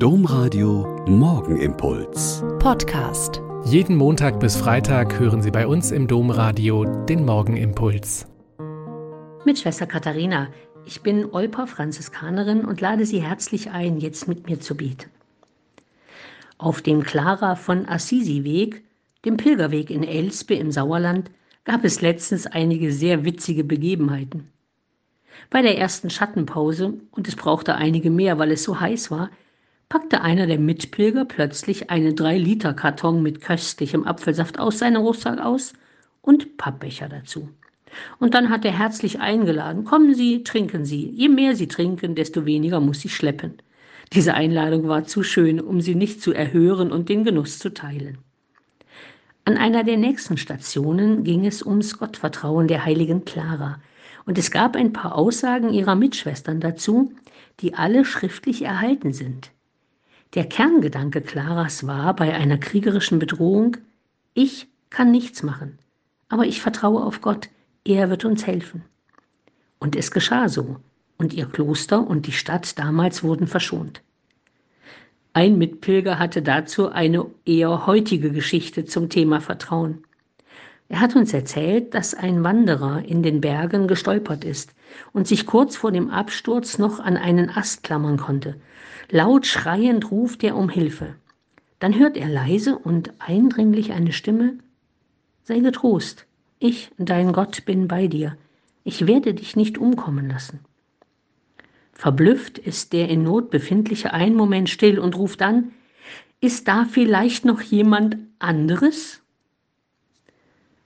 Domradio Morgenimpuls. Podcast. Jeden Montag bis Freitag hören Sie bei uns im Domradio den Morgenimpuls. Mit Schwester Katharina. Ich bin Olper Franziskanerin und lade Sie herzlich ein, jetzt mit mir zu beten. Auf dem Clara von Assisi Weg, dem Pilgerweg in Elspe im Sauerland, gab es letztens einige sehr witzige Begebenheiten. Bei der ersten Schattenpause, und es brauchte einige mehr, weil es so heiß war, packte einer der Mitpilger plötzlich einen 3-Liter-Karton mit köstlichem Apfelsaft aus seinem Rucksack aus und Pappbecher dazu. Und dann hat er herzlich eingeladen, kommen Sie, trinken Sie. Je mehr Sie trinken, desto weniger muss ich schleppen. Diese Einladung war zu schön, um sie nicht zu erhören und den Genuss zu teilen. An einer der nächsten Stationen ging es ums Gottvertrauen der heiligen Clara, und es gab ein paar Aussagen ihrer Mitschwestern dazu, die alle schriftlich erhalten sind. Der Kerngedanke Claras war bei einer kriegerischen Bedrohung, ich kann nichts machen, aber ich vertraue auf Gott, er wird uns helfen. Und es geschah so, und ihr Kloster und die Stadt damals wurden verschont. Ein Mitpilger hatte dazu eine eher heutige Geschichte zum Thema Vertrauen. Er hat uns erzählt, dass ein Wanderer in den Bergen gestolpert ist und sich kurz vor dem Absturz noch an einen Ast klammern konnte Laut schreiend ruft er um Hilfe. Dann hört er leise und eindringlich eine Stimme Sei getrost, ich, dein Gott, bin bei dir, ich werde dich nicht umkommen lassen. Verblüfft ist der in Not befindliche einen Moment still und ruft dann Ist da vielleicht noch jemand anderes?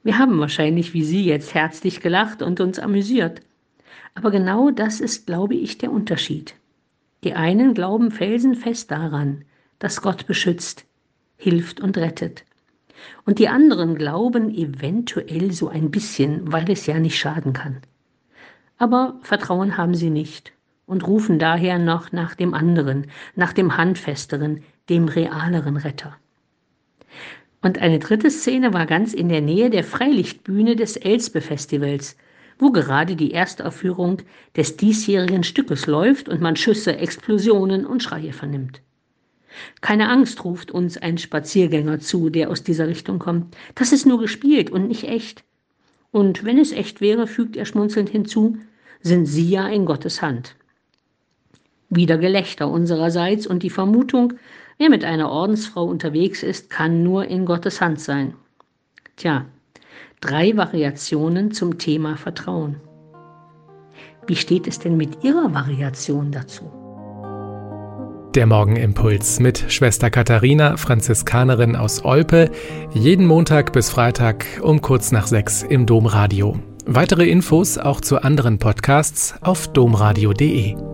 Wir haben wahrscheinlich wie Sie jetzt herzlich gelacht und uns amüsiert. Aber genau das ist, glaube ich, der Unterschied. Die einen glauben felsenfest daran, dass Gott beschützt, hilft und rettet. Und die anderen glauben eventuell so ein bisschen, weil es ja nicht schaden kann. Aber Vertrauen haben sie nicht und rufen daher noch nach dem anderen, nach dem handfesteren, dem realeren Retter. Und eine dritte Szene war ganz in der Nähe der Freilichtbühne des Elsbe-Festivals, wo gerade die Erstaufführung des diesjährigen Stückes läuft und man Schüsse, Explosionen und Schreie vernimmt. Keine Angst ruft uns ein Spaziergänger zu, der aus dieser Richtung kommt. Das ist nur gespielt und nicht echt. Und wenn es echt wäre, fügt er schmunzelnd hinzu, sind Sie ja in Gottes Hand. Wieder Gelächter unsererseits und die Vermutung, wer mit einer Ordensfrau unterwegs ist, kann nur in Gottes Hand sein. Tja, drei Variationen zum Thema Vertrauen. Wie steht es denn mit Ihrer Variation dazu? Der Morgenimpuls mit Schwester Katharina, Franziskanerin aus Olpe, jeden Montag bis Freitag um kurz nach sechs im Domradio. Weitere Infos auch zu anderen Podcasts auf domradio.de.